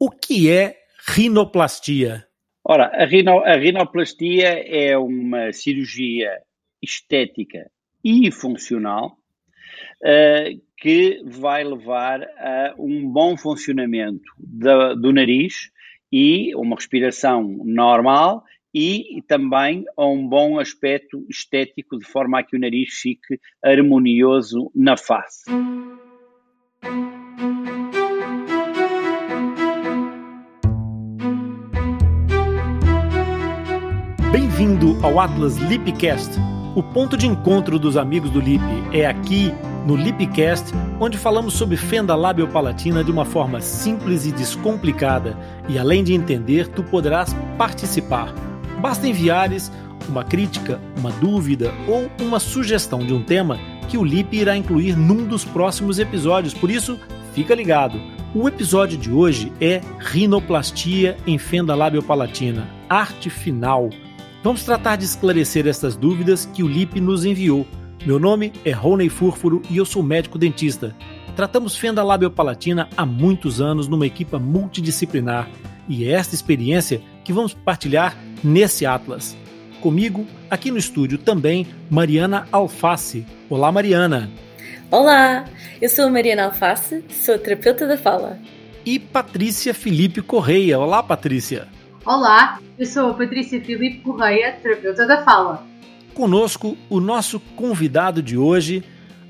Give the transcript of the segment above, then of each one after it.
O que é rinoplastia? Ora, a, rino, a rinoplastia é uma cirurgia estética e funcional uh, que vai levar a um bom funcionamento da, do nariz e uma respiração normal e também a um bom aspecto estético, de forma a que o nariz fique harmonioso na face. Bem-vindo ao Atlas Lipcast, o ponto de encontro dos amigos do Lip. É aqui no Lipcast onde falamos sobre fenda labiopalatina de uma forma simples e descomplicada. E além de entender, tu poderás participar. Basta enviares uma crítica, uma dúvida ou uma sugestão de um tema que o Lip irá incluir num dos próximos episódios. Por isso, fica ligado. O episódio de hoje é Rinoplastia em fenda labiopalatina, arte final. Vamos tratar de esclarecer essas dúvidas que o LIP nos enviou. Meu nome é Rony Fúrfuro e eu sou médico dentista. Tratamos fenda labiopalatina há muitos anos numa equipa multidisciplinar e é esta experiência que vamos partilhar nesse Atlas. Comigo, aqui no estúdio também, Mariana Alface. Olá, Mariana. Olá, eu sou a Mariana Alface, sou terapeuta da fala. E Patrícia Felipe Correia. Olá, Patrícia. Olá, eu sou a Patrícia Filipe Correia, terapeuta da fala. Conosco o nosso convidado de hoje,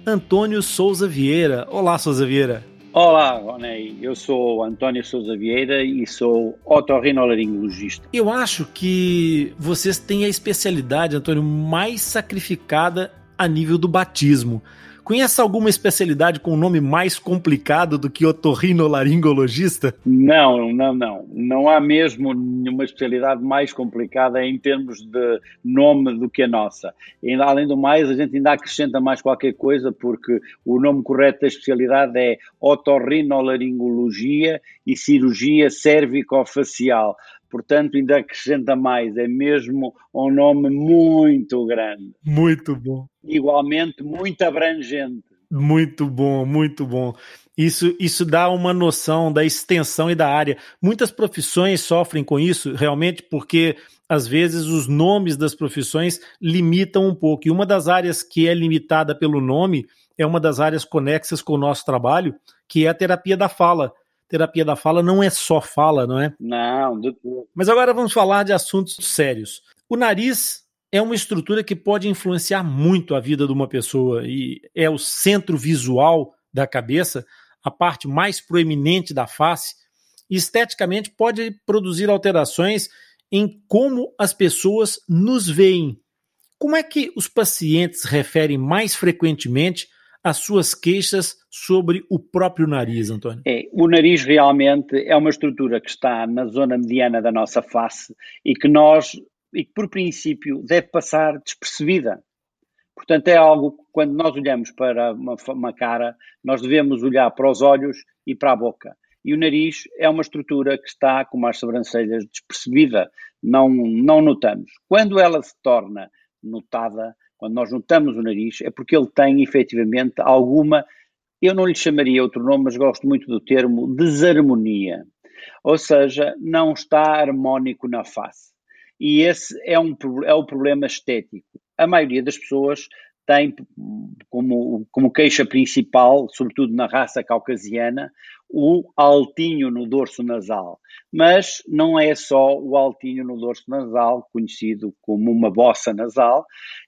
Antônio Souza Vieira. Olá, Souza Vieira. Olá, Ronei. Eu sou Antônio Souza Vieira e sou otorrinolaringologista. Eu acho que vocês têm a especialidade, Antônio, mais sacrificada a nível do batismo. Conhece alguma especialidade com nome mais complicado do que otorrinolaringologista? Não, não, não. Não há mesmo nenhuma especialidade mais complicada em termos de nome do que a nossa. E, além do mais, a gente ainda acrescenta mais qualquer coisa, porque o nome correto da especialidade é otorrinolaringologia e cirurgia cervicofacial portanto ainda acrescenta mais, é mesmo um nome muito grande. Muito bom. Igualmente muito abrangente. Muito bom, muito bom. Isso, isso dá uma noção da extensão e da área. Muitas profissões sofrem com isso, realmente, porque às vezes os nomes das profissões limitam um pouco. E uma das áreas que é limitada pelo nome é uma das áreas conexas com o nosso trabalho, que é a terapia da fala terapia da fala não é só fala, não é? Não, tudo. Mas agora vamos falar de assuntos sérios. O nariz é uma estrutura que pode influenciar muito a vida de uma pessoa e é o centro visual da cabeça, a parte mais proeminente da face, esteticamente pode produzir alterações em como as pessoas nos veem. Como é que os pacientes referem mais frequentemente as suas queixas sobre o próprio nariz, Antônio? É, o nariz realmente é uma estrutura que está na zona mediana da nossa face e que nós, e que por princípio deve passar despercebida. Portanto, é algo que quando nós olhamos para uma, uma cara, nós devemos olhar para os olhos e para a boca. E o nariz é uma estrutura que está, como as sobrancelhas, despercebida, não, não notamos. Quando ela se torna notada, quando nós notamos o nariz, é porque ele tem efetivamente alguma, eu não lhe chamaria outro nome, mas gosto muito do termo desarmonia. Ou seja, não está harmónico na face. E esse é, um, é o problema estético. A maioria das pessoas tem como, como queixa principal, sobretudo na raça caucasiana, o altinho no dorso nasal. Mas não é só o altinho no dorso nasal, conhecido como uma bossa nasal,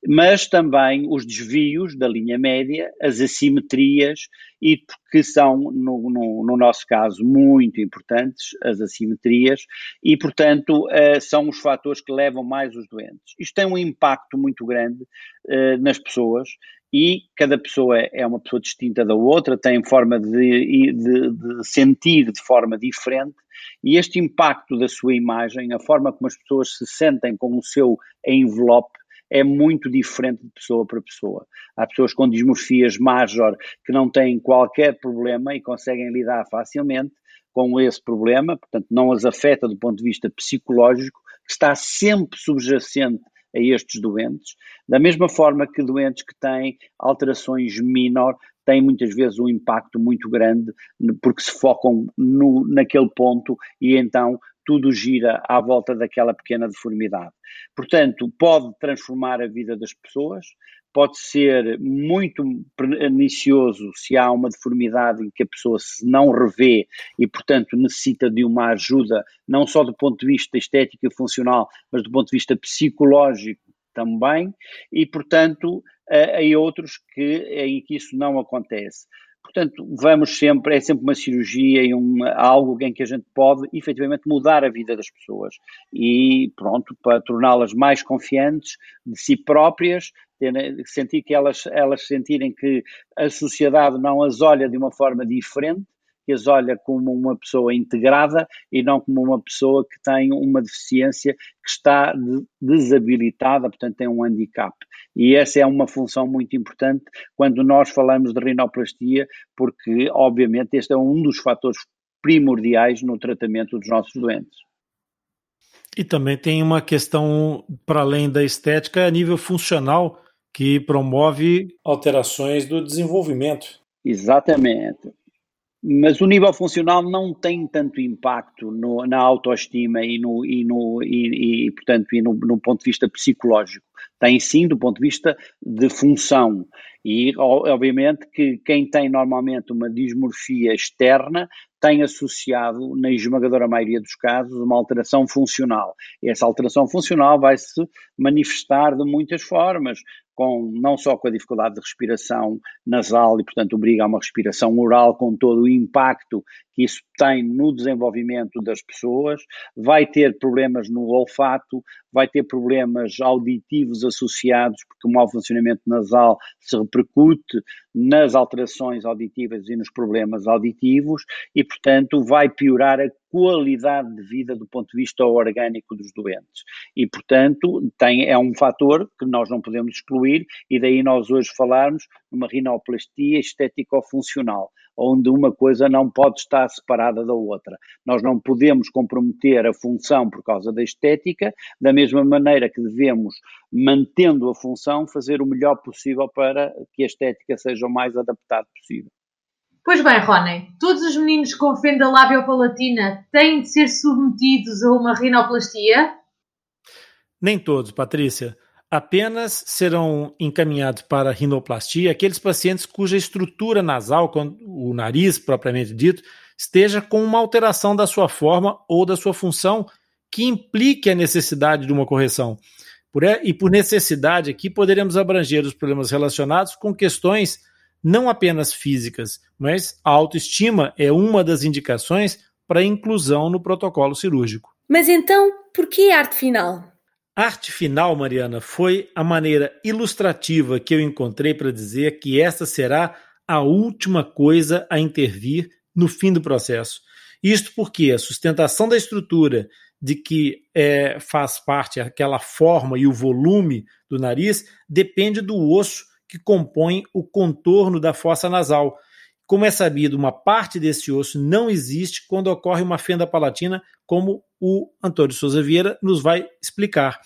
mas também os desvios da linha média, as assimetrias, e que são, no, no, no nosso caso, muito importantes, as assimetrias, e, portanto, uh, são os fatores que levam mais os doentes. Isto tem um impacto muito grande uh, nas pessoas e cada pessoa é uma pessoa distinta da outra, tem forma de, de, de, sentir de forma diferente, e este impacto da sua imagem, a forma como as pessoas se sentem com o seu envelope, é muito diferente de pessoa para pessoa. Há pessoas com dismorfias major que não têm qualquer problema e conseguem lidar facilmente com esse problema, portanto, não as afeta do ponto de vista psicológico, que está sempre subjacente a estes doentes, da mesma forma que doentes que têm alterações menor têm muitas vezes um impacto muito grande porque se focam no, naquele ponto e então tudo gira à volta daquela pequena deformidade. Portanto, pode transformar a vida das pessoas, pode ser muito pernicioso se há uma deformidade em que a pessoa se não revê e, portanto, necessita de uma ajuda, não só do ponto de vista estético e funcional, mas do ponto de vista psicológico também, e, portanto, há outros que, em que isso não acontece. Portanto, vamos sempre, é sempre uma cirurgia e um, algo em que a gente pode efetivamente mudar a vida das pessoas e pronto, para torná-las mais confiantes de si próprias, sentir que elas, elas sentirem que a sociedade não as olha de uma forma diferente, que as olha como uma pessoa integrada e não como uma pessoa que tem uma deficiência que está desabilitada, portanto tem um handicap. E essa é uma função muito importante quando nós falamos de rinoplastia, porque obviamente este é um dos fatores primordiais no tratamento dos nossos doentes. E também tem uma questão, para além da estética, a nível funcional, que promove alterações do desenvolvimento. Exatamente mas o nível funcional não tem tanto impacto no, na autoestima e, no, e, no, e, e portanto, e no, no, ponto de vista psicológico. Tem sim do ponto de vista de função. E, obviamente, que quem tem normalmente uma dismorfia externa tem associado, na esmagadora maioria dos casos, uma alteração funcional. E essa alteração funcional vai se manifestar de muitas formas, com, não só com a dificuldade de respiração nasal e, portanto, obriga a uma respiração oral com todo o impacto que isso tem no desenvolvimento das pessoas, vai ter problemas no olfato, vai ter problemas auditivos associados, porque o mau funcionamento nasal se repercute nas alterações auditivas e nos problemas auditivos e, portanto, vai piorar a qualidade de vida do ponto de vista orgânico dos doentes. E, portanto, tem, é um fator que nós não podemos excluir e daí nós hoje falarmos numa rinoplastia estético-funcional onde uma coisa não pode estar separada da outra. Nós não podemos comprometer a função por causa da estética, da mesma maneira que devemos, mantendo a função, fazer o melhor possível para que a estética seja o mais adaptada possível. Pois bem, Rony, todos os meninos com fenda labiopalatina têm de ser submetidos a uma rinoplastia? Nem todos, Patrícia. Apenas serão encaminhados para rinoplastia aqueles pacientes cuja estrutura nasal, o nariz propriamente dito, esteja com uma alteração da sua forma ou da sua função que implique a necessidade de uma correção. Por, e por necessidade aqui poderemos abranger os problemas relacionados com questões não apenas físicas, mas a autoestima é uma das indicações para inclusão no protocolo cirúrgico. Mas então, por que arte final? Arte final, Mariana, foi a maneira ilustrativa que eu encontrei para dizer que esta será a última coisa a intervir no fim do processo. Isto porque a sustentação da estrutura de que é, faz parte aquela forma e o volume do nariz depende do osso que compõe o contorno da fossa nasal. Como é sabido, uma parte desse osso não existe quando ocorre uma fenda palatina, como o Antônio Souza Vieira nos vai explicar.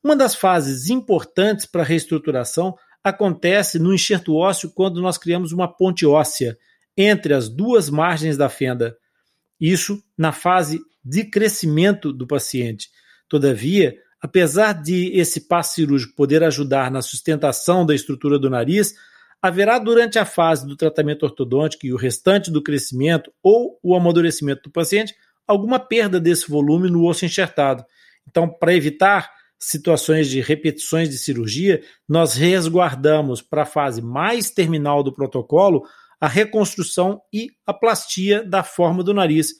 Uma das fases importantes para a reestruturação acontece no enxerto ósseo quando nós criamos uma ponte óssea entre as duas margens da fenda. Isso na fase de crescimento do paciente. Todavia, apesar de esse passo cirúrgico poder ajudar na sustentação da estrutura do nariz, haverá durante a fase do tratamento ortodôntico e o restante do crescimento ou o amadurecimento do paciente alguma perda desse volume no osso enxertado. Então, para evitar situações de repetições de cirurgia, nós resguardamos para a fase mais terminal do protocolo a reconstrução e a plastia da forma do nariz.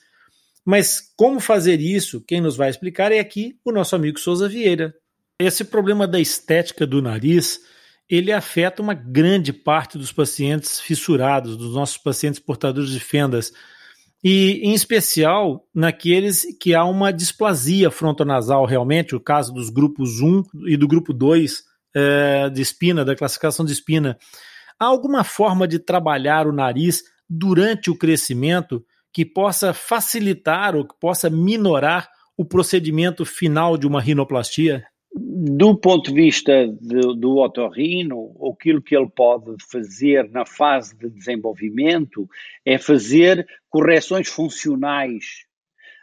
Mas como fazer isso? Quem nos vai explicar é aqui o nosso amigo Souza Vieira. Esse problema da estética do nariz, ele afeta uma grande parte dos pacientes fissurados, dos nossos pacientes portadores de fendas e em especial naqueles que há uma displasia frontonasal realmente, o caso dos grupos 1 e do grupo 2 é, de espina, da classificação de espina. Há alguma forma de trabalhar o nariz durante o crescimento que possa facilitar ou que possa minorar o procedimento final de uma rinoplastia? Do ponto de vista de, do otorrino, aquilo que ele pode fazer na fase de desenvolvimento é fazer correções funcionais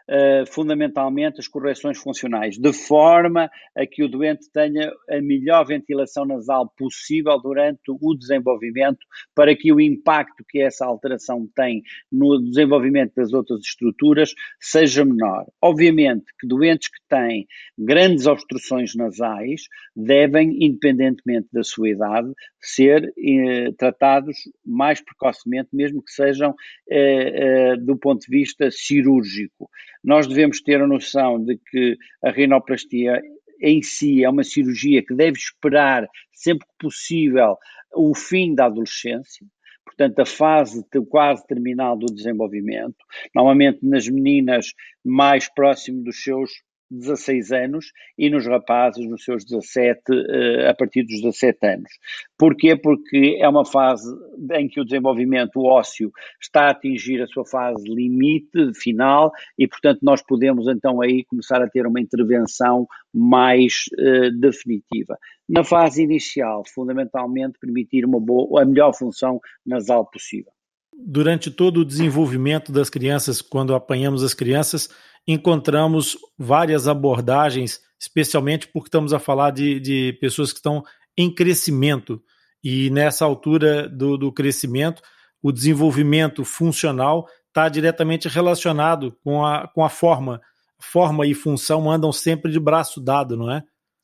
uh, fundamentalmente as correções funcionais, de forma a que o doente tenha a melhor ventilação nasal possível durante o desenvolvimento, para que o impacto que essa alteração tem no desenvolvimento das outras estruturas seja menor. Obviamente que doentes que têm grandes obstruções nasais devem, independentemente da sua idade, ser eh, tratados mais precocemente, mesmo que sejam eh, do ponto de vista cirúrgico nós devemos ter a noção de que a rinoplastia em si é uma cirurgia que deve esperar sempre que possível o fim da adolescência, portanto, a fase quase terminal do desenvolvimento, normalmente nas meninas mais próximo dos seus 16 anos e nos rapazes nos seus 17, eh, a partir dos 17 anos. Porquê? Porque é uma fase em que o desenvolvimento ósseo está a atingir a sua fase limite final e, portanto, nós podemos então aí começar a ter uma intervenção mais uh, definitiva. Na fase inicial, fundamentalmente, permitir uma boa, a melhor função nasal possível. Durante todo o desenvolvimento das crianças, quando apanhamos as crianças, encontramos várias abordagens, especialmente porque estamos a falar de, de pessoas que estão em crescimento. E nessa altura do, do crescimento, o desenvolvimento funcional está diretamente relacionado com a, com a forma. Forma e função andam sempre de braço dado, não é?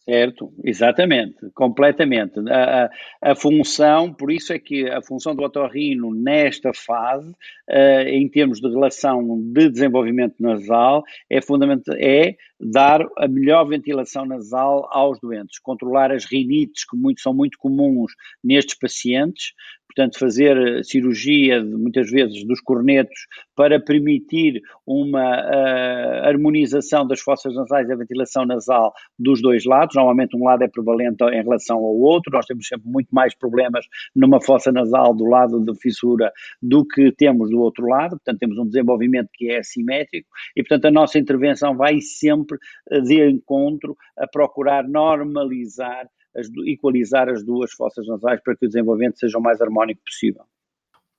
Certo, exatamente, completamente. A, a, a, função, por isso é que a função do otorrino nesta fase, uh, em termos de relação de desenvolvimento nasal, é fundamental, é dar a melhor ventilação nasal aos doentes, controlar as rinites, que muito, são muito comuns nestes pacientes, portanto, fazer eh, cirurgia, muitas vezes, dos cornetos para permitir uma uh, harmonização das fossas nasais e a ventilação nasal dos dois lados. Normalmente, um lado é prevalente em relação ao outro. Nós temos sempre muito mais problemas numa fossa nasal do lado de fissura do que temos do outro lado. Portanto, temos um desenvolvimento que é assimétrico e, portanto, a nossa intervenção vai sempre eh, de encontro a procurar normalizar as, equalizar as duas fossas nasais para que o desenvolvimento seja o mais harmónico possível.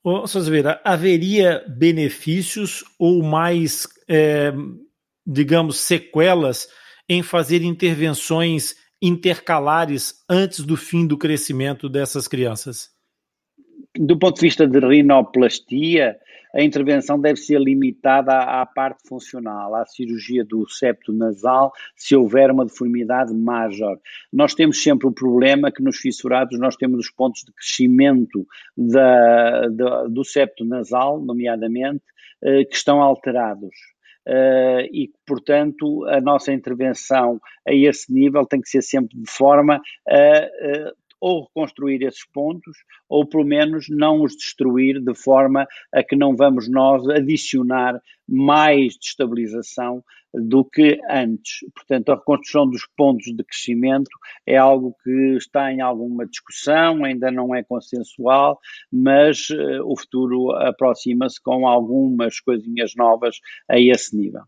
Ô, Vera, haveria benefícios ou mais, é, digamos, sequelas em fazer intervenções intercalares antes do fim do crescimento dessas crianças? Do ponto de vista de rinoplastia, a intervenção deve ser limitada à, à, parte funcional, à cirurgia do septo nasal, se houver uma deformidade major. Nós temos sempre o problema que nos fissurados nós temos os pontos de crescimento da, da, do septo nasal, nomeadamente, eh, que estão alterados. Uh, e, portanto, a nossa intervenção a esse nível tem que ser sempre de forma a, ou reconstruir esses pontos, ou pelo menos não os destruir de forma a que não vamos nós adicionar mais destabilização do que antes. Portanto, a reconstrução dos pontos de crescimento é algo que está em alguma discussão, ainda não é consensual, mas uh, o futuro aproxima-se com algumas coisinhas novas a esse nível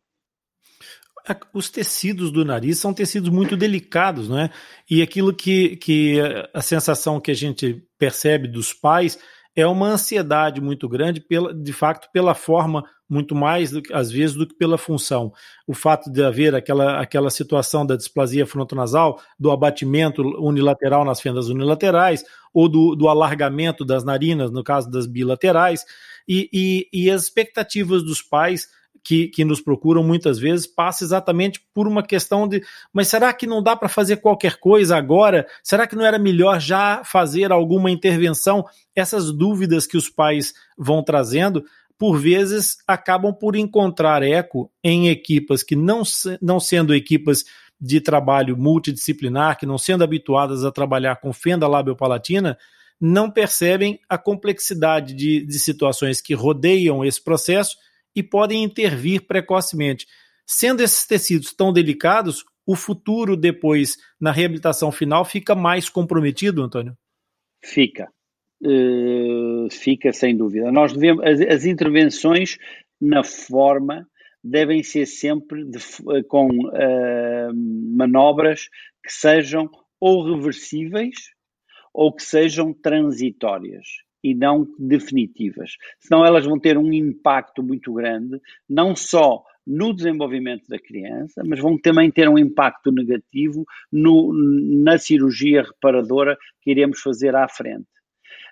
os tecidos do nariz são tecidos muito delicados, não é? E aquilo que, que a sensação que a gente percebe dos pais é uma ansiedade muito grande, pela, de facto, pela forma, muito mais, do, às vezes, do que pela função. O fato de haver aquela, aquela situação da displasia frontonasal, do abatimento unilateral nas fendas unilaterais, ou do, do alargamento das narinas, no caso das bilaterais, e, e, e as expectativas dos pais que, que nos procuram muitas vezes passa exatamente por uma questão de, mas será que não dá para fazer qualquer coisa agora? Será que não era melhor já fazer alguma intervenção? Essas dúvidas que os pais vão trazendo, por vezes acabam por encontrar eco em equipas que não, não sendo equipas de trabalho multidisciplinar, que não sendo habituadas a trabalhar com fenda labiopalatina, não percebem a complexidade de, de situações que rodeiam esse processo e podem intervir precocemente. Sendo esses tecidos tão delicados, o futuro depois, na reabilitação final, fica mais comprometido, Antônio? Fica. Uh, fica sem dúvida. Nós devemos, as, as intervenções na forma devem ser sempre de, com uh, manobras que sejam ou reversíveis ou que sejam transitórias e não definitivas. Senão elas vão ter um impacto muito grande, não só no desenvolvimento da criança, mas vão também ter um impacto negativo no, na cirurgia reparadora que iremos fazer à frente.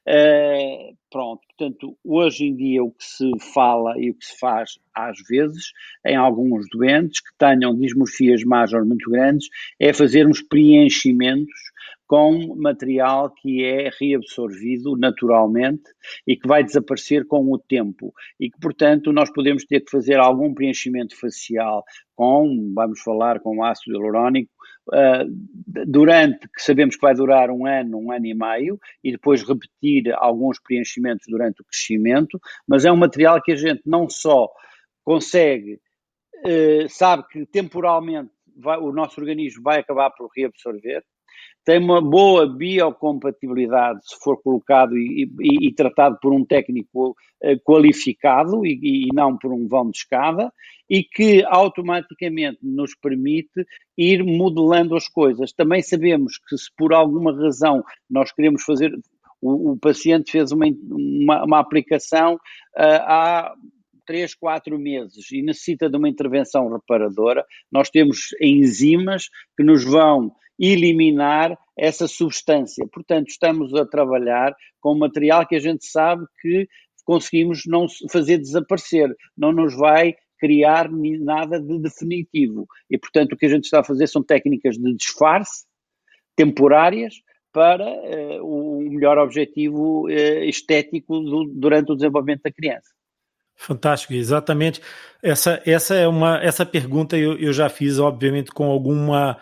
Uh, pronto, portanto, hoje em dia o que se fala e o que se faz às vezes em alguns doentes que tenham dismorfias major muito grandes é fazer uns preenchimentos com material que é reabsorvido naturalmente e que vai desaparecer com o tempo. E que, portanto, nós podemos ter que fazer algum preenchimento facial com, vamos falar, com ácido hialurónico, uh, durante, que sabemos que vai durar um ano, um ano e meio, e depois repetir alguns preenchimentos durante o crescimento, mas é um material que a gente não só consegue, uh, sabe que temporalmente vai, o nosso organismo vai acabar por reabsorver, tem uma boa biocompatibilidade se for colocado e, e, e tratado por um técnico uh, qualificado e, e, não por um vão de escada e que automaticamente nos permite ir modelando as coisas. Também sabemos que se por alguma razão nós queremos fazer, o, o paciente fez uma, uma, uma aplicação uh, há três, quatro meses e necessita de uma intervenção reparadora, nós temos enzimas que nos vão eliminar essa substância. Portanto, estamos a trabalhar com material que a gente sabe que conseguimos não fazer desaparecer, não nos vai criar nada de definitivo. E, portanto, o que a gente está a fazer são técnicas de disfarce temporárias para uh, o melhor objetivo uh, estético do, durante o desenvolvimento da criança. Fantástico, exatamente. Essa, essa é uma essa pergunta eu, eu já fiz, obviamente, com alguma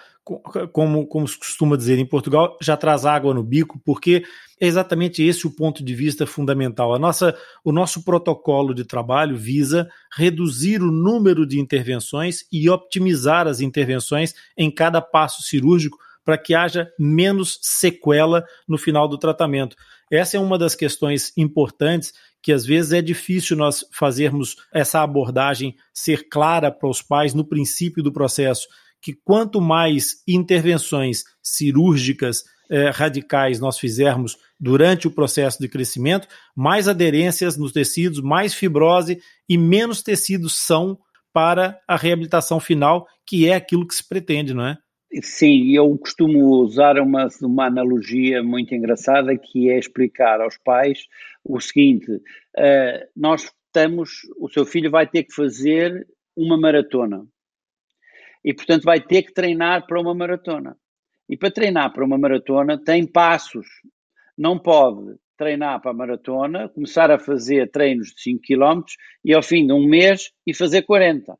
como, como se costuma dizer em Portugal, já traz água no bico, porque é exatamente esse o ponto de vista fundamental. A nossa, o nosso protocolo de trabalho visa reduzir o número de intervenções e optimizar as intervenções em cada passo cirúrgico para que haja menos sequela no final do tratamento. Essa é uma das questões importantes que às vezes é difícil nós fazermos essa abordagem ser clara para os pais no princípio do processo que quanto mais intervenções cirúrgicas eh, radicais nós fizermos durante o processo de crescimento, mais aderências nos tecidos, mais fibrose e menos tecidos são para a reabilitação final, que é aquilo que se pretende, não é? Sim, eu costumo usar uma, uma analogia muito engraçada que é explicar aos pais o seguinte: uh, nós estamos, o seu filho vai ter que fazer uma maratona e, portanto, vai ter que treinar para uma maratona. E para treinar para uma maratona tem passos. Não pode treinar para a maratona, começar a fazer treinos de 5 km e ao fim de um mês e fazer 40.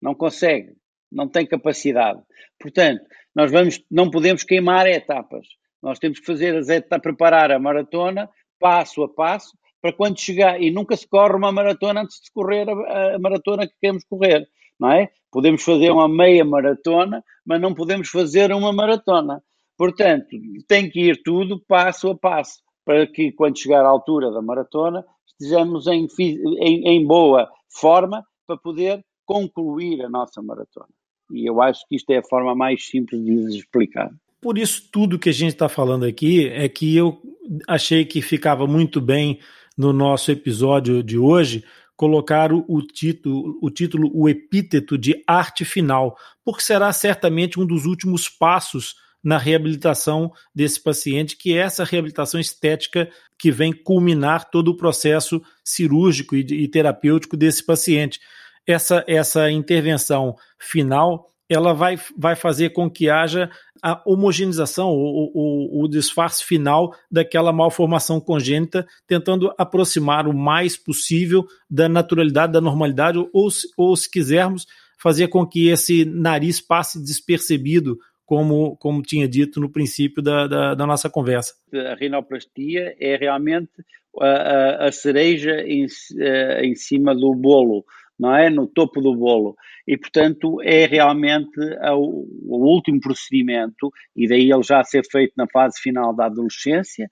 Não consegue, não tem capacidade. Portanto, nós vamos, não podemos queimar etapas. Nós temos que fazer as etapas, preparar a maratona passo a passo para quando chegar, e nunca se corre uma maratona antes de correr a, a maratona que queremos correr não é? Podemos fazer uma meia maratona, mas não podemos fazer uma maratona. Portanto, tem que ir tudo passo a passo, para que quando chegar à altura da maratona estejamos em, em, em boa forma para poder concluir a nossa maratona. E eu acho que isto é a forma mais simples de lhes explicar. Por isso, tudo que a gente está falando aqui é que eu achei que ficava muito bem no nosso episódio de hoje, colocar o título, o título, o epíteto de arte final, porque será certamente um dos últimos passos na reabilitação desse paciente, que é essa reabilitação estética que vem culminar todo o processo cirúrgico e, e terapêutico desse paciente. Essa, essa intervenção final ela vai, vai fazer com que haja a homogeneização, o, o, o disfarce final daquela malformação congênita, tentando aproximar o mais possível da naturalidade, da normalidade, ou, ou se quisermos, fazer com que esse nariz passe despercebido, como, como tinha dito no princípio da, da, da nossa conversa. A rinoplastia é realmente a, a, a cereja em, eh, em cima do bolo não é? No topo do bolo. E, portanto, é realmente o, o último procedimento, e daí ele já ser feito na fase final da adolescência,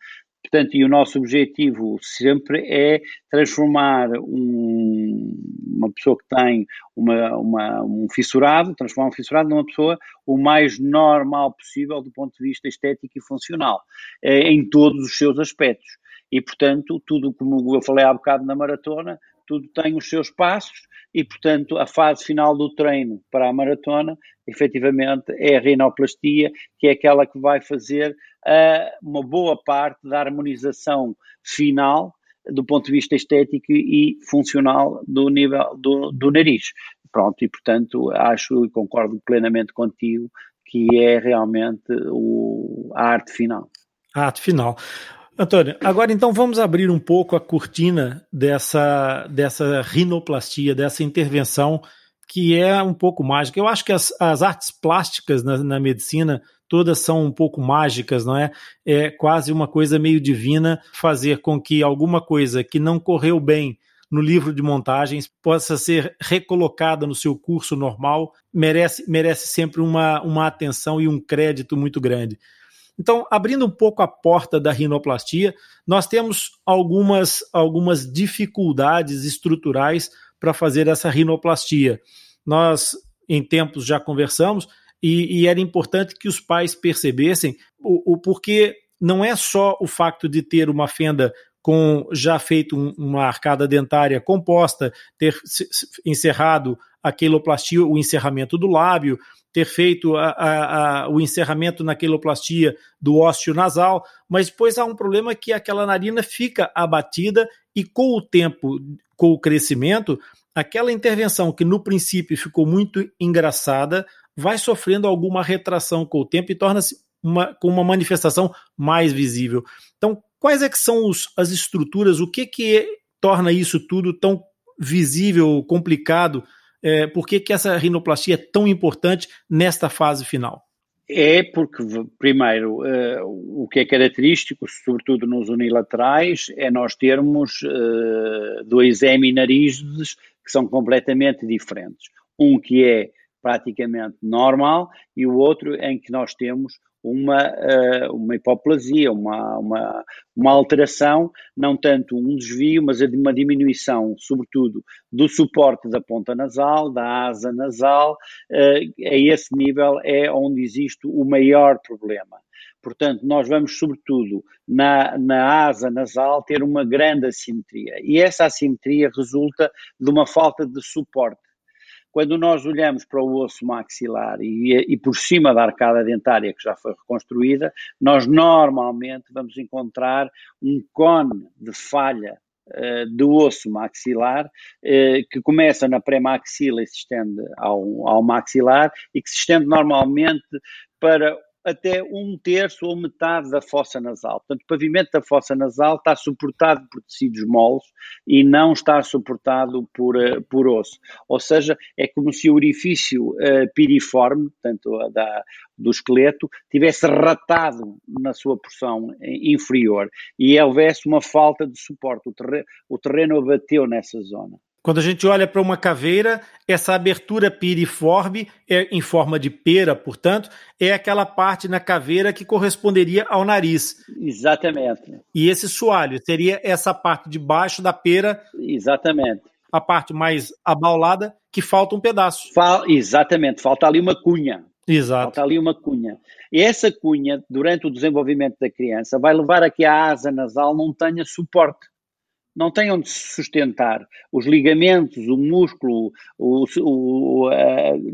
Portanto, e o nosso objetivo sempre é transformar um, uma pessoa que tem uma, uma, um fissurado, transformar um fissurado numa pessoa o mais normal possível do ponto de vista estético e funcional, eh, em todos os seus aspectos. E, portanto, tudo como eu falei há bocado na maratona, tudo tem os seus passos e, portanto, a fase final do treino para a maratona, efetivamente, é a rinoplastia, que é aquela que vai fazer uh, uma boa parte da harmonização final do ponto de vista estético e funcional do nível do, do nariz. Pronto, e portanto acho e concordo plenamente contigo que é realmente o, a arte final. A arte final. Antônio, agora então vamos abrir um pouco a cortina dessa, dessa rinoplastia, dessa intervenção que é um pouco mágica. Eu acho que as, as artes plásticas na, na, medicina todas são um pouco mágicas, não é? É quase uma coisa meio divina fazer com que alguma coisa que não correu bem no livro de montagens possa ser recolocada no seu curso normal, merece, merece sempre uma, uma atenção e um crédito muito grande. Então, abrindo um pouco a porta da rinoplastia, nós temos algumas, algumas dificuldades estruturais para fazer essa rinoplastia. Nós, em tempos, já conversamos e, e era importante que os pais percebessem o, o porquê não é só o facto de ter uma fenda com já feito um, uma arcada dentária composta, ter encerrado a queloplastia, o encerramento do lábio, ter feito a, a, a, o encerramento na queloplastia do ósseo nasal, mas depois há um problema que aquela narina fica abatida e com o tempo, com o crescimento, aquela intervenção que no princípio ficou muito engraçada, vai sofrendo alguma retração com o tempo e torna-se uma, com uma manifestação mais visível. Então, quais é que são os, as estruturas, o que que torna isso tudo tão visível, complicado é, por que, que essa rinoplastia é tão importante nesta fase final? É porque, primeiro, uh, o que é característico, sobretudo nos unilaterais, é nós termos uh, dois heminarizes que são completamente diferentes. Um que é praticamente normal e o outro em que nós temos uma, eh, uma hipoplasia, uma, uma, uma alteração, não tanto um desvio, mas uma diminuição, sobretudo, do suporte da ponta nasal, da asa nasal, eh, a esse nível é onde existe o maior problema. Portanto, nós vamos, sobretudo, na, na asa nasal, ter uma grande assimetria. E essa assimetria resulta de uma falta de suporte. Quando nós olhamos para o osso maxilar e, e, por cima da arcada dentária que já foi reconstruída, nós normalmente vamos encontrar um cone de falha uh, do osso maxilar uh, que começa na pré-maxila e se estende ao, ao maxilar e que se estende normalmente para até um terço ou metade da fossa nasal. Portanto, o pavimento da fossa nasal está suportado por tecidos moles e não está suportado por, uh, por osso. Ou seja, é como se o orifício uh, piriforme, portanto, da, do esqueleto, tivesse ratado na sua porção inferior e houvesse uma falta de suporte. O, terreno, o terreno abateu nessa zona. Quando a gente olha para uma caveira, essa abertura piriforme, é em forma de pera, portanto, é aquela parte na caveira que corresponderia ao nariz. Exatamente. E esse soalho seria essa parte de baixo da pera. Exatamente. A parte mais abaulada, que falta um pedaço. Fal exatamente, falta ali uma cunha. Exato. Falta ali uma cunha. E essa cunha, durante o desenvolvimento da criança, vai levar a que a asa nasal não tenha suporte não têm onde se sustentar. Os ligamentos, o músculo, o, o,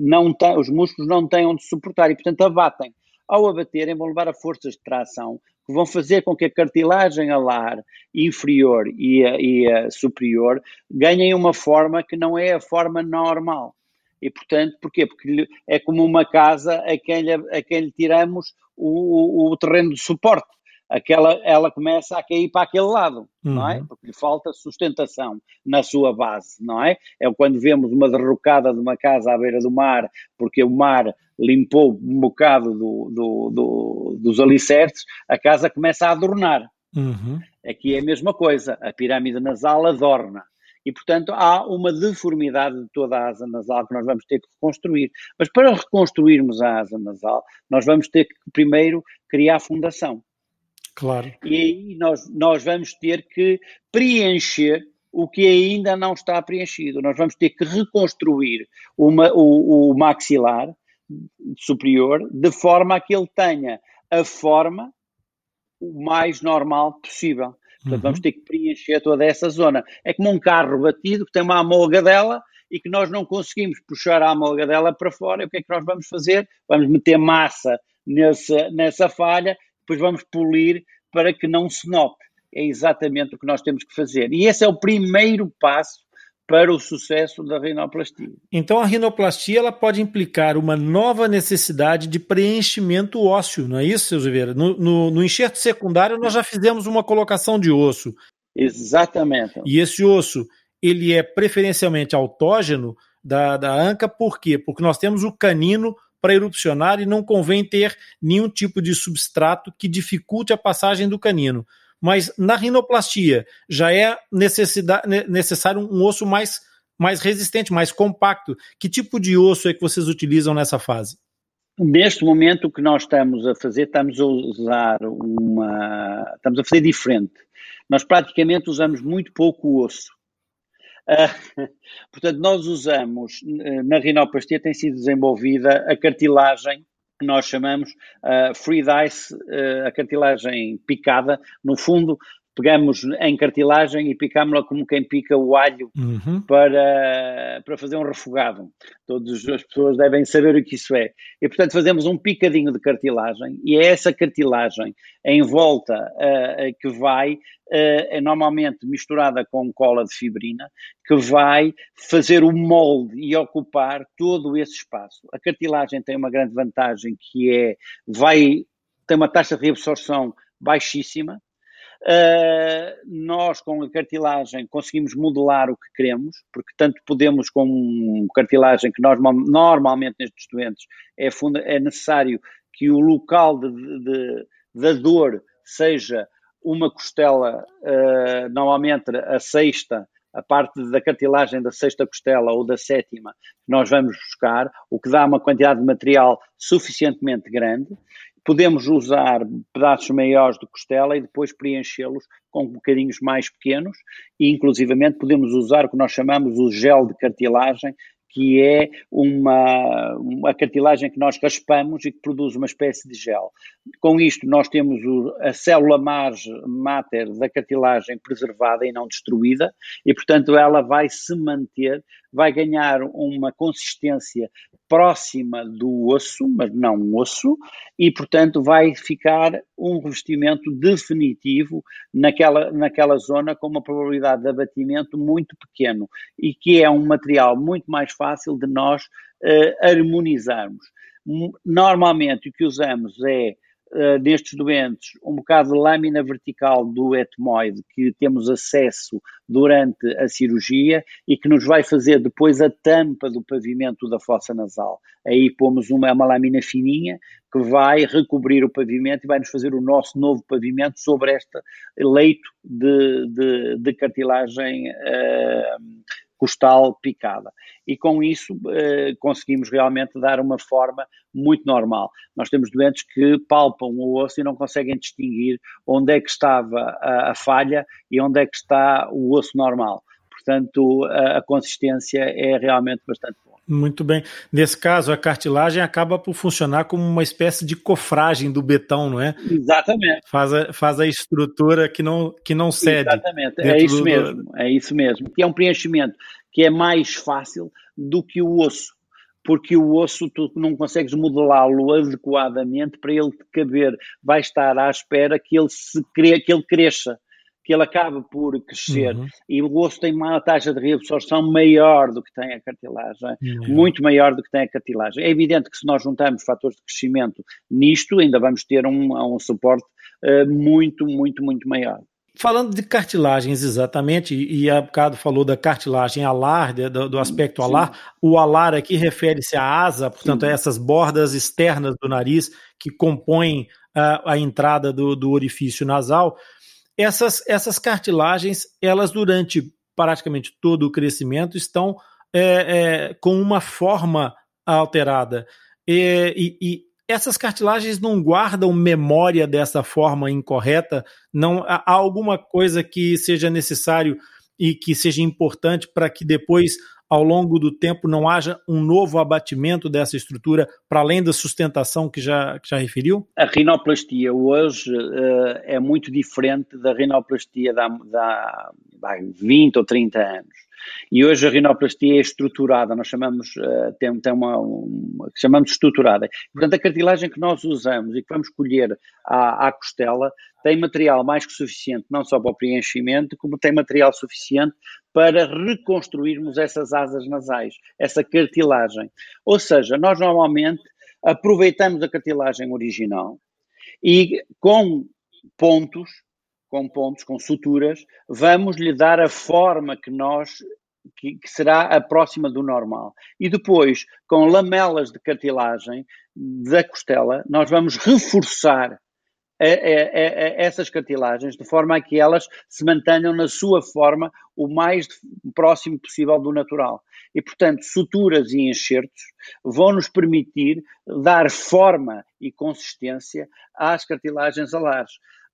não tem, os músculos não têm onde suportar e, portanto, abatem. Ao abaterem, vão levar a forças de tração que vão fazer com que a cartilagem alar inferior e a, e a superior ganhem uma forma que não é a forma normal. E, portanto, porquê? Porque é como uma casa a quem lhe, a quem lhe tiramos o, o, o terreno de suporte aquela, ela começa a cair para aquele lado, uhum. não é? Uhum. Porque lhe falta sustentação na sua base, não é? É quando vemos uma derrocada de uma casa à beira do mar, porque o mar limpou um bocado do, do, do, dos alicerces, a casa começa a adornar. Uhum. Aqui é a mesma coisa, a pirâmide nasal adorna. E, portanto, há uma deformidade de toda a asa nasal que nós vamos ter que reconstruir. Mas para reconstruirmos a asa nasal, nós vamos ter que primeiro criar fundação. Claro. E aí nós, nós vamos ter que preencher o que ainda não está preenchido. Nós vamos ter que reconstruir uma, o, o maxilar superior de forma a que ele tenha a forma o mais normal possível. Portanto, uhum. vamos ter que preencher toda essa zona. É como um carro batido que tem uma amolgadela e que nós não conseguimos puxar a amolgadela para fora. E o que é que nós vamos fazer? Vamos meter massa nessa, nessa falha, depois vamos polir para que não se note é exatamente o que nós temos que fazer. E esse é o primeiro passo para o sucesso da rinoplastia. Então a rinoplastia ela pode implicar uma nova necessidade de preenchimento ósseo, não é isso, seu Oliveira? No, no, no enxerto secundário nós já fizemos uma colocação de osso. Exatamente. E esse osso ele é preferencialmente autógeno da, da anca, por quê? Porque nós temos o canino para erupcionar e não convém ter nenhum tipo de substrato que dificulte a passagem do canino mas na rinoplastia já é necessário um osso mais, mais resistente, mais compacto. Que tipo de osso é que vocês utilizam nessa fase? Neste momento, o que nós estamos a fazer, estamos a usar uma. Estamos a fazer diferente. Nós praticamente usamos muito pouco osso. Uh, portanto, nós usamos, na rinoplastia tem sido desenvolvida a cartilagem que nós chamamos uh, free dice, uh, a cartilagem picada, no fundo pegamos em cartilagem e picámos-la como quem pica o alho uhum. para, para fazer um refogado. Todas as pessoas devem saber o que isso é. E, portanto, fazemos um picadinho de cartilagem e é essa cartilagem em volta uh, que vai, uh, é normalmente misturada com cola de fibrina, que vai fazer o molde e ocupar todo esse espaço. A cartilagem tem uma grande vantagem que é, vai, tem uma taxa de reabsorção baixíssima, Uh, nós, com a cartilagem, conseguimos modelar o que queremos, porque tanto podemos com cartilagem, que nós, normalmente nestes doentes é, é necessário que o local de, de, da dor seja uma costela, uh, normalmente a sexta, a parte da cartilagem da sexta costela ou da sétima, nós vamos buscar, o que dá uma quantidade de material suficientemente grande. Podemos usar pedaços maiores de costela e depois preenchê-los com bocadinhos mais pequenos e, inclusivamente, podemos usar o que nós chamamos o gel de cartilagem, que é uma, uma cartilagem que nós raspamos e que produz uma espécie de gel. Com isto, nós temos o, a célula mater da cartilagem preservada e não destruída, e, portanto, ela vai se manter, vai ganhar uma consistência próxima do osso, mas não um osso, e, portanto, vai ficar um revestimento definitivo naquela, naquela zona com uma probabilidade de abatimento muito pequeno e que é um material muito mais fácil de nós uh, harmonizarmos. Normalmente o que usamos é Nestes doentes um bocado de lâmina vertical do etmoide que temos acesso durante a cirurgia e que nos vai fazer depois a tampa do pavimento da fossa nasal. Aí pomos uma, uma lâmina fininha que vai recobrir o pavimento e vai nos fazer o nosso novo pavimento sobre este leito de, de, de cartilagem uh, costal picada. E com isso eh, conseguimos realmente dar uma forma muito normal. Nós temos doentes que palpam o osso e não conseguem distinguir onde é que estava a, a falha e onde é que está o osso normal. Portanto, a, a consistência é realmente bastante boa. Muito bem. Nesse caso, a cartilagem acaba por funcionar como uma espécie de cofragem do betão, não é? Exatamente. Faz a, faz a estrutura que não, que não cede. Exatamente, é isso do... mesmo. É isso mesmo. E é um preenchimento que é mais fácil do que o osso porque o osso tu não consegues modelá-lo adequadamente para ele caber, vai estar à espera que ele, se cre... que ele cresça que ele acaba por crescer uhum. e o osso tem uma taxa de reabsorção maior do que tem a cartilagem, uhum. muito maior do que tem a cartilagem. É evidente que se nós juntarmos fatores de crescimento nisto, ainda vamos ter um, um suporte uh, muito, muito, muito maior. Falando de cartilagens exatamente, e a bocado falou da cartilagem alar, do, do aspecto Sim. alar, o alar aqui refere-se à asa, portanto, Sim. a essas bordas externas do nariz que compõem a, a entrada do, do orifício nasal essas, essas cartilagens, elas durante praticamente todo o crescimento estão é, é, com uma forma alterada. E, e, e, essas cartilagens não guardam memória dessa forma incorreta? Não há alguma coisa que seja necessário e que seja importante para que depois, ao longo do tempo, não haja um novo abatimento dessa estrutura, para além da sustentação que já, que já referiu? A rinoplastia hoje uh, é muito diferente da rinoplastia da, da, da 20 ou 30 anos. E hoje a rinoplastia é estruturada, nós chamamos, uh, tem, tem uma, uma, chamamos estruturada. Portanto, a cartilagem que nós usamos e que vamos colher à, à costela tem material mais que suficiente, não só para o preenchimento, como tem material suficiente para reconstruirmos essas asas nasais, essa cartilagem. Ou seja, nós normalmente aproveitamos a cartilagem original e com pontos com pontos, com suturas, vamos lhe dar a forma que nós que, que, será a próxima do normal. E depois, com lamelas de cartilagem da costela, nós vamos reforçar a, a, a, essas cartilagens de forma a que elas se mantenham na sua forma o mais próximo possível do natural. E, portanto, suturas e enxertos vão nos permitir dar forma e consistência às cartilagens alares.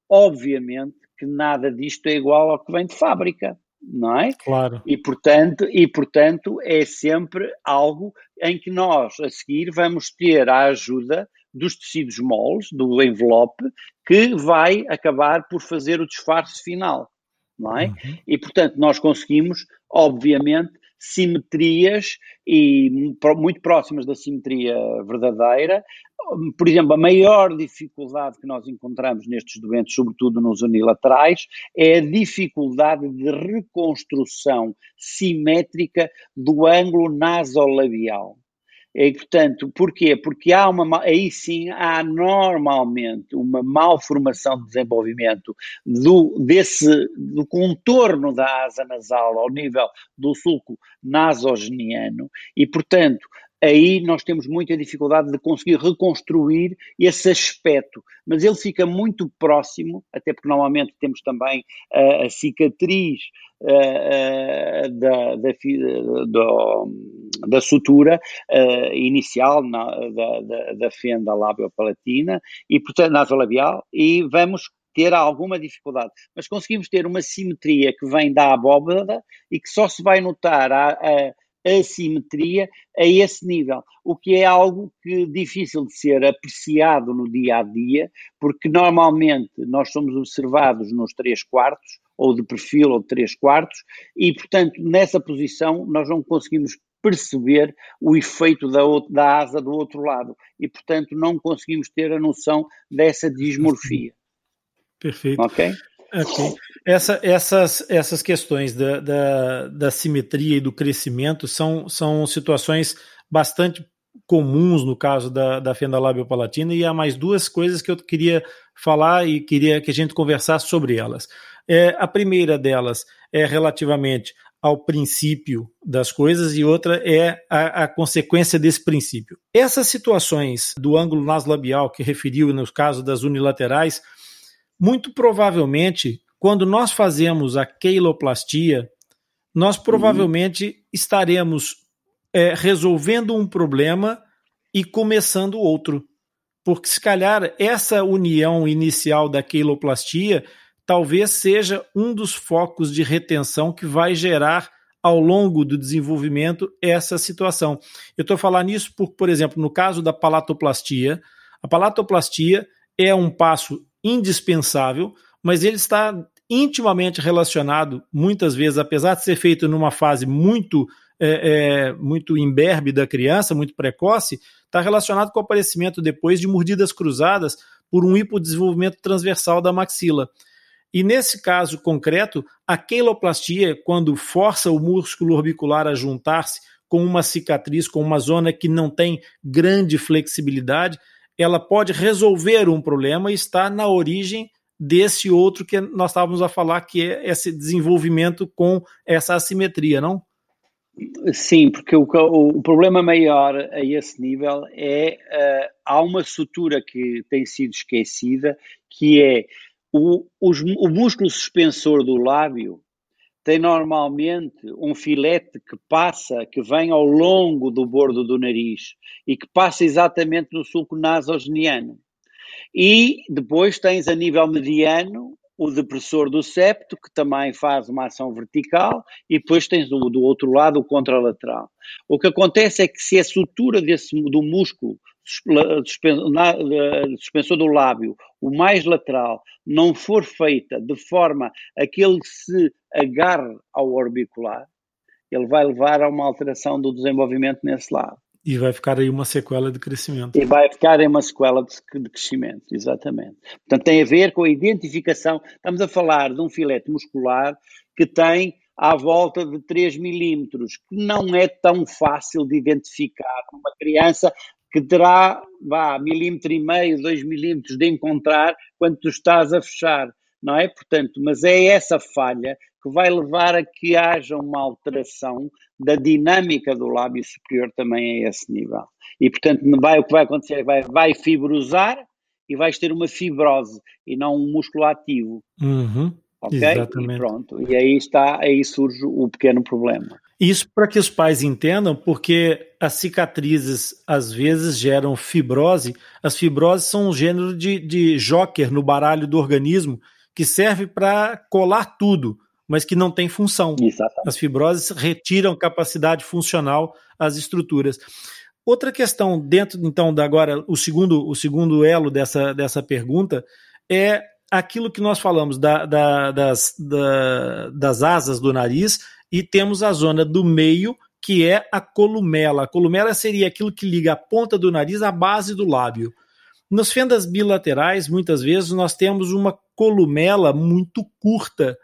Obviamente que nada disto é igual ao que vem de fábrica, não é? Claro. E portanto, e portanto é sempre algo em que nós a seguir vamos ter a ajuda dos tecidos moles, do envelope, que vai acabar por fazer o disfarce final, não é? Uhum. E portanto nós conseguimos, obviamente, simetrias e muito próximas da simetria verdadeira. Por exemplo, a maior dificuldade que nós encontramos nestes doentes, sobretudo nos unilaterais, é a dificuldade de reconstrução simétrica do ângulo nasolabial. E, portanto, porquê? Porque há uma, aí sim há normalmente uma malformação de desenvolvimento do, desse, do contorno da asa nasal ao nível do sulco nasogeniano e, portanto, aí nós temos muita dificuldade de conseguir reconstruir esse aspecto, mas ele fica muito próximo, até porque normalmente temos também a, cicatriz uh, da, da, da, da, sutura uh, inicial na, da, da, da fenda labiopalatina e, portanto, nasolabial, e vamos ter alguma dificuldade, mas conseguimos ter uma simetria que vem da abóbada e que só se vai notar a, a assimetria a esse nível, o que é algo que difícil de ser apreciado no dia a dia, porque normalmente nós somos observados nos três quartos, ou de perfil, ou de três quartos, e portanto nessa posição nós não conseguimos perceber o efeito da, da asa do outro lado e portanto não conseguimos ter a noção dessa dismorfia. Perfeito. Ok? Okay. Essa, essas, essas questões da, da, da simetria e do crescimento são, são situações bastante comuns no caso da, da fenda labiopalatina e há mais duas coisas que eu queria falar e queria que a gente conversasse sobre elas. É, a primeira delas é relativamente ao princípio das coisas e outra é a, a, consequência desse princípio. Essas situações do ângulo naslabial que referiu no caso das unilaterais muito provavelmente, quando nós fazemos a queiloplastia, nós uhum. provavelmente uhum. estaremos é, resolvendo um problema e começando outro. Porque se calhar essa união inicial da queiloplastia talvez seja um dos focos de retenção que vai gerar ao longo do desenvolvimento essa situação. Eu estou falando nisso porque, por exemplo, no caso da palatoplastia, a palatoplastia é um passo indispensável, mas ele está intimamente relacionado, muitas vezes, apesar de ser feito numa fase muito é, é, muito imberbe da criança, muito precoce, está relacionado com o aparecimento depois de mordidas cruzadas por um hipodesenvolvimento transversal da maxila. E nesse caso concreto, a queiloplastia, quando força o músculo orbicular a juntar-se com uma cicatriz, com uma zona que não tem grande flexibilidade, ela pode resolver um problema e está na origem desse outro que nós estávamos a falar, que é esse desenvolvimento com essa assimetria, não? Sim, porque o, o, problema maior a esse nível é uh, há uma sutura que tem sido esquecida, que é o, os, o músculo suspensor do lábio tem normalmente um filete que passa, que vem ao longo do bordo do nariz e que passa exatamente no sulco nasogeniano. E depois tens a nível mediano o depressor do septo, que também faz uma ação vertical, e depois tens do, do outro lado o contralateral. O que acontece é que se a sutura desse, do músculo suspensor do lábio, o mais lateral, não for feita de forma a que ele se agarre ao orbicular, ele vai levar a uma alteração do desenvolvimento nesse lado. E vai ficar aí uma sequela de crescimento. E vai ficar aí uma sequela de, de, crescimento, exatamente. Portanto, tem a ver com a identificação. Estamos a falar de um filete muscular que tem à volta de 3 milímetros, que não é tão fácil de identificar numa criança que terá, vá, milímetro e meio, dois milímetros de encontrar quando tu estás a fechar, não é? Portanto, mas é essa falha que vai levar a que haja uma alteração da dinâmica do lábio superior também a esse nível. E, portanto, vai, o que vai acontecer é vai, vai fibrosar e vais ter uma fibrose e não um músculo ativo. Uhum. Ok? Exatamente. E pronto. E aí está, aí surge o pequeno problema. Isso para que os pais entendam, porque as cicatrizes às vezes geram fibrose. As fibroses são um gênero de, de joker no baralho do organismo que serve para colar tudo, mas que não tem função. Exatamente. As fibroses retiram capacidade funcional às estruturas. Outra questão dentro, então, da agora, o segundo, o segundo elo dessa, dessa pergunta é aquilo que nós falamos da, da, das, da, das asas do nariz e temos a zona do meio, que é a columela. A columela seria aquilo que liga a ponta do nariz à base do lábio. Nas fendas bilaterais, muitas vezes, nós temos uma columela muito curta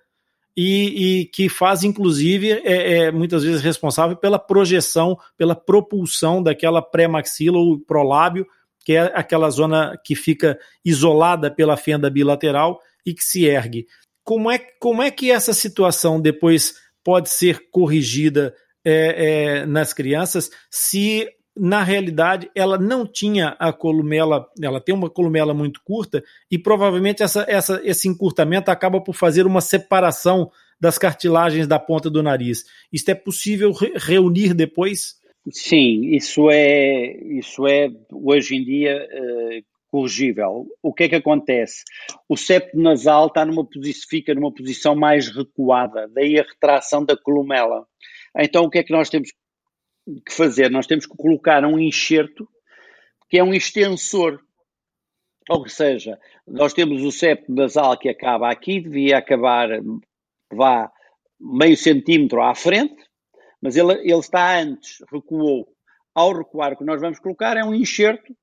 e, e que faz, inclusive, é, é, muitas vezes responsável pela projeção, pela propulsão daquela pré-maxila ou prolábio, que é aquela zona que fica isolada pela fenda bilateral e que se ergue. Como é, como é que essa situação depois pode ser corrigida é, é, nas crianças se na realidade ela não tinha a columela, ela tem uma columela muito curta e provavelmente essa, essa, esse encurtamento acaba por fazer uma separação das cartilagens da ponta do nariz. Isto é possível re reunir depois? Sim, isso é, isso é hoje em dia uh, corrigível. O que é que acontece? O septo nasal está numa posição, fica numa posição mais recuada, daí a retração da columela. Então o que é que nós temos que fazer? Nós temos que colocar um enxerto que é um extensor. Ou seja, nós temos o septo nasal que acaba aqui, devia acabar, vá meio centímetro à frente, mas ele, ele está antes, recuou. Ao recuar, o que nós vamos colocar é um enxerto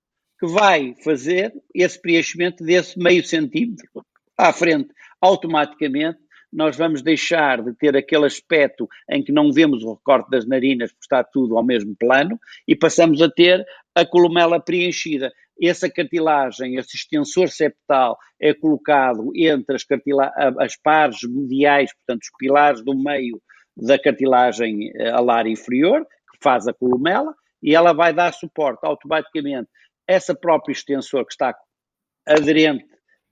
que vai fazer esse preenchimento desse meio centímetro à frente. Automaticamente, nós vamos deixar de ter aquele aspecto em que não vemos o recorte das narinas, porque está tudo ao mesmo plano, e passamos a ter a columela preenchida. Essa cartilagem, esse extensor septal, é colocado entre as, as pares mediais, portanto, os pilares do meio da cartilagem eh, alar inferior, que faz a columela, e ela vai dar suporte automaticamente essa própria extensor que está aderente,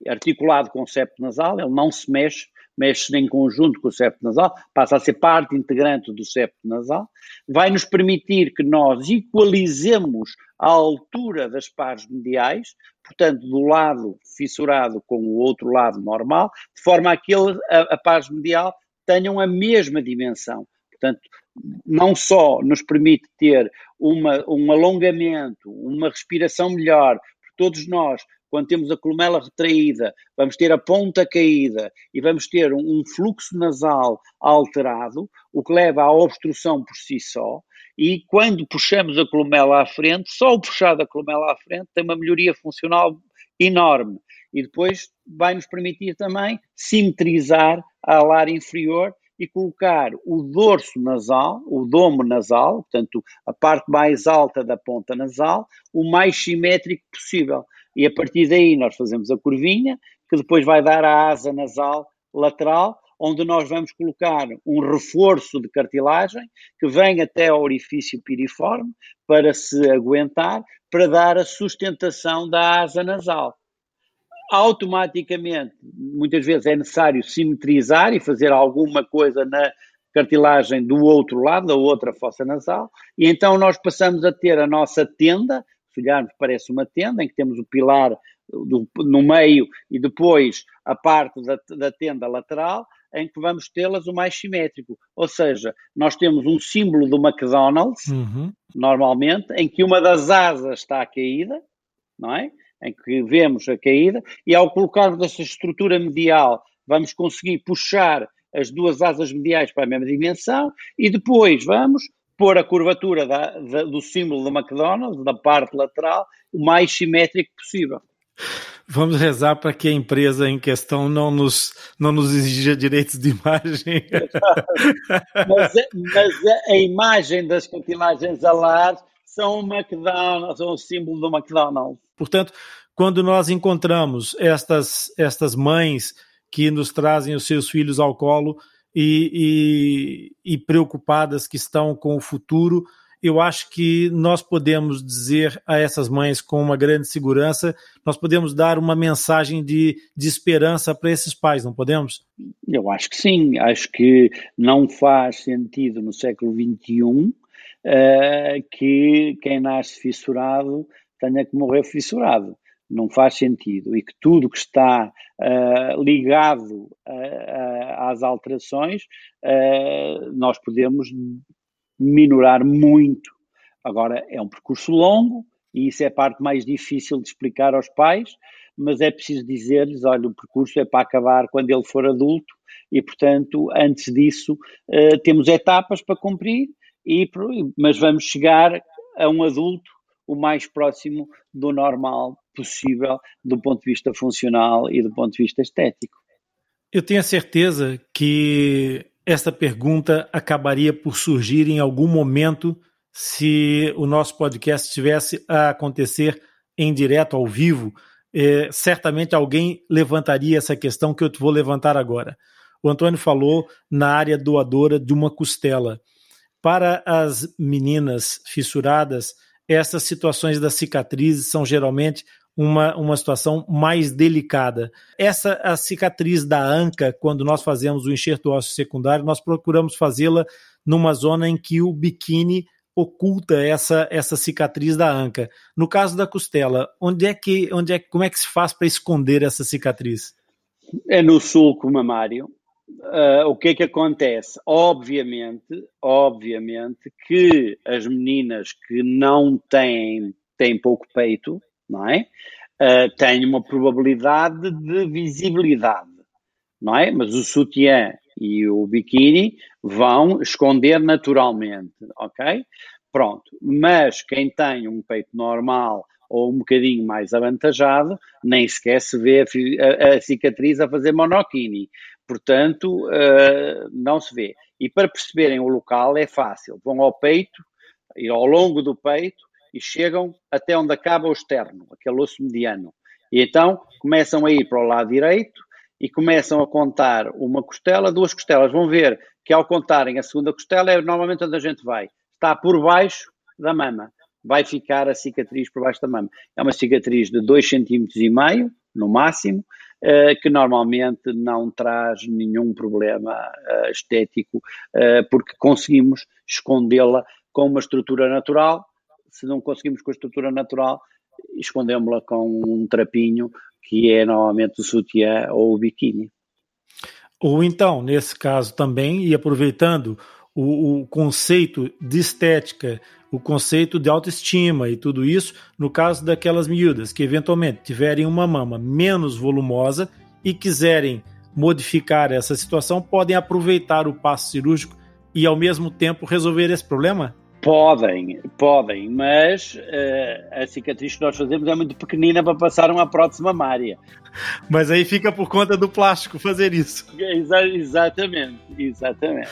articulado com o septo nasal, ele não se mexe, mexe em conjunto com o septo nasal, passa a ser parte integrante do septo nasal, vai nos permitir que nós equalizemos a altura das pares mediais, portanto, do lado fissurado com o outro lado normal, de forma a que ele, a, a pares medial tenham a mesma dimensão. Portanto, não só nos permite ter uma, um alongamento, uma respiração melhor, todos nós, quando temos a columela retraída, vamos ter a ponta caída e vamos ter um fluxo nasal alterado, o que leva à obstrução por si só. E quando puxamos a columela à frente, só o puxar da columela à frente tem uma melhoria funcional enorme. E depois vai nos permitir também simetrizar a alar inferior e colocar o dorso nasal, o domo nasal, portanto, a parte mais alta da ponta nasal, o mais simétrico possível. E a partir daí nós fazemos a curvinha, que depois vai dar a asa nasal lateral, onde nós vamos colocar um reforço de cartilagem que vem até ao orifício piriforme para se aguentar, para dar a sustentação da asa nasal. Automaticamente, muitas vezes é necessário simetrizar e fazer alguma coisa na cartilagem do outro lado, da outra fossa nasal, e então nós passamos a ter a nossa tenda, se olharmos parece uma tenda, em que temos o pilar do, no meio e depois a parte da, da tenda lateral, em que vamos tê-las o mais simétrico. Ou seja, nós temos um símbolo do McDonald's, uhum. normalmente, em que uma das asas está caída, não é? Em que vemos a caída, e ao colocarmos essa estrutura medial, vamos conseguir puxar as duas asas mediais para a mesma dimensão, e depois vamos pôr a curvatura da, da, do símbolo do McDonald's, da parte lateral, o mais simétrico possível. Vamos rezar para que a empresa em questão não nos, não nos exija direitos de imagem. mas, mas a, a, imagem das cartilagens alares são McDonald's, são o símbolo do McDonald's. Portanto, quando nós encontramos estas, estas mães que nos trazem os seus filhos ao colo e, e, e preocupadas que estão com o futuro, eu acho que nós podemos dizer a essas mães com uma grande segurança, nós podemos dar uma mensagem de, de esperança para esses pais, não podemos? Eu acho que sim, acho que não faz sentido no século XXI uh, eh, que quem nasce fissurado tenha que morrer fissurado. Não faz sentido. E que tudo que está uh, ligado às alterações, uh, nós podemos minorar muito. Agora, é um percurso longo e isso é a parte mais difícil de explicar aos pais, mas é preciso dizer-lhes: olha, o percurso é para acabar quando ele for adulto e, portanto, antes disso, temos etapas para cumprir, e, mas vamos chegar a um adulto o mais próximo do normal possível do ponto de vista funcional e do ponto de vista estético. Eu tenho a certeza que esta pergunta acabaria por surgir em algum momento se o nosso podcast tivesse a acontecer em direto, ao vivo. É, certamente alguém levantaria essa questão que eu vou levantar agora. O Antônio falou na área doadora de uma costela. Para as meninas fissuradas, essas situações das cicatrizes são geralmente uma, uma situação mais delicada. Essa a cicatriz da anca, quando nós fazemos o enxerto ósseo secundário, nós procuramos fazê-la numa zona em que o biquíni oculta essa, essa cicatriz da anca. No caso da costela, onde é que, onde é, como é que se faz para esconder essa cicatriz? É no sulco mamário. Uh, o que é que acontece? Obviamente, obviamente que as meninas que não têm, têm pouco peito, não é? Uh, tem uma probabilidade de visibilidade, não é? Mas o sutiã e o biquíni vão esconder naturalmente, ok? Pronto. Mas quem tem um peito normal ou um bocadinho mais avantajado, nem sequer se vê a, a, a cicatriz a fazer monokini. Portanto, uh, não se vê. E para perceberem o local é fácil. Vão ao peito, e ao longo do peito, e chegam até onde acaba o externo, aquele osso mediano. E então começam a ir para o lado direito e começam a contar uma costela, duas costelas. Vão ver que ao contarem a segunda costela é normalmente onde a gente vai. Está por baixo da mama. Vai ficar a cicatriz por baixo da mama. É uma cicatriz de 2,5 cm, no máximo, que normalmente não traz nenhum problema eh, estético, eh, porque conseguimos escondê-la com uma estrutura natural se não conseguimos com a estrutura natural, escondemos-la com um trapinho, que é normalmente o sutiã ou o biquíni. Ou então, nesse caso também, e aproveitando o, o, conceito de estética, o conceito de autoestima e tudo isso, no caso daquelas miúdas que eventualmente tiverem uma mama menos volumosa e quiserem modificar essa situação, podem aproveitar o passo cirúrgico e ao mesmo tempo resolver esse problema? Podem, podem, mas uh, a cicatriz que nós fazemos é muito pequenina para passar uma prótese mamária. Mas aí fica por conta do plástico fazer isso. Exa exatamente, exatamente.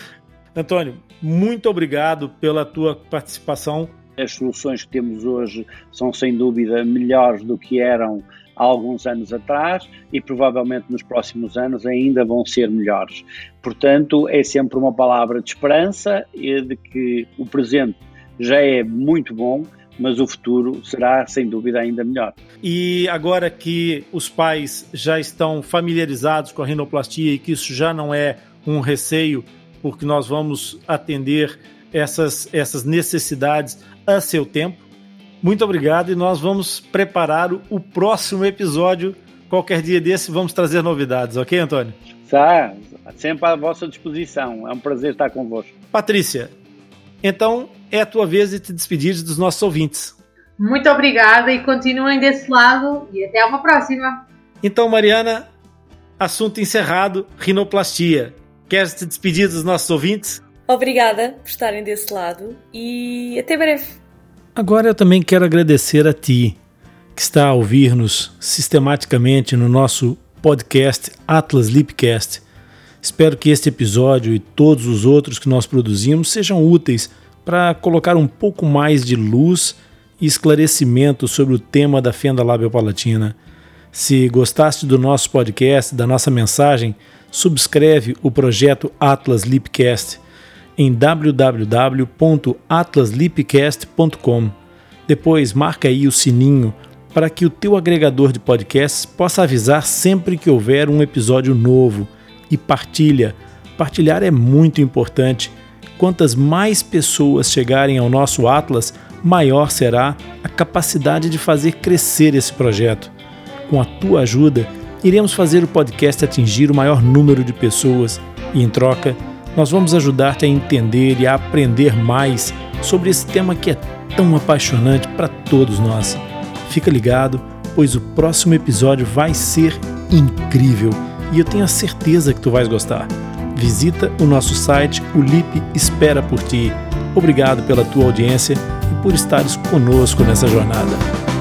Antônio, muito obrigado pela tua participação. As soluções que temos hoje são sem dúvida melhores do que eram há alguns anos atrás e provavelmente nos próximos anos ainda vão ser melhores. Portanto, é sempre uma palavra de esperança e de que o presente já é muito bom, mas o futuro será, sem dúvida, ainda melhor. E agora que os pais já estão familiarizados com a rinoplastia e que isso já não é um receio, porque nós vamos atender essas, essas necessidades a seu tempo. Muito obrigado e nós vamos preparar o próximo episódio. Qualquer dia desse vamos trazer novidades, ok, Antônio? Está, sempre à vossa disposição. É um prazer estar convosco. Patrícia, então é a tua vez de te despedir dos nossos ouvintes. Muito obrigada e continuem desse lado e até uma próxima. Então, Mariana, assunto encerrado, rinoplastia. Queres te despedir dos nossos ouvintes? Obrigada por estarem desse lado e até breve. Agora eu também quero agradecer a ti, que está a ouvir-nos sistematicamente no nosso podcast Atlas Lipcast. Espero que este episódio e todos os outros que nós produzimos sejam úteis para colocar um pouco mais de luz e esclarecimento sobre o tema da fenda labiopalatina. Se gostaste do nosso podcast, da nossa mensagem, subscreve o projeto Atlas Lipcast em www.atlaslipcast.com. Depois marca aí o sininho para que o teu agregador de podcasts possa avisar sempre que houver um episódio novo e partilha. Partilhar é muito importante. Quantas mais pessoas chegarem ao nosso Atlas, maior será a capacidade de fazer crescer esse projeto. Com a tua ajuda, iremos fazer o podcast atingir o maior número de pessoas e, em troca, nós vamos ajudar-te a entender e a aprender mais sobre esse tema que é tão apaixonante para todos nós. Fica ligado, pois o próximo episódio vai ser incrível e eu tenho a certeza que tu vais gostar. Visita o nosso site, o LIP espera por ti. Obrigado pela tua audiência e por estares conosco nessa jornada.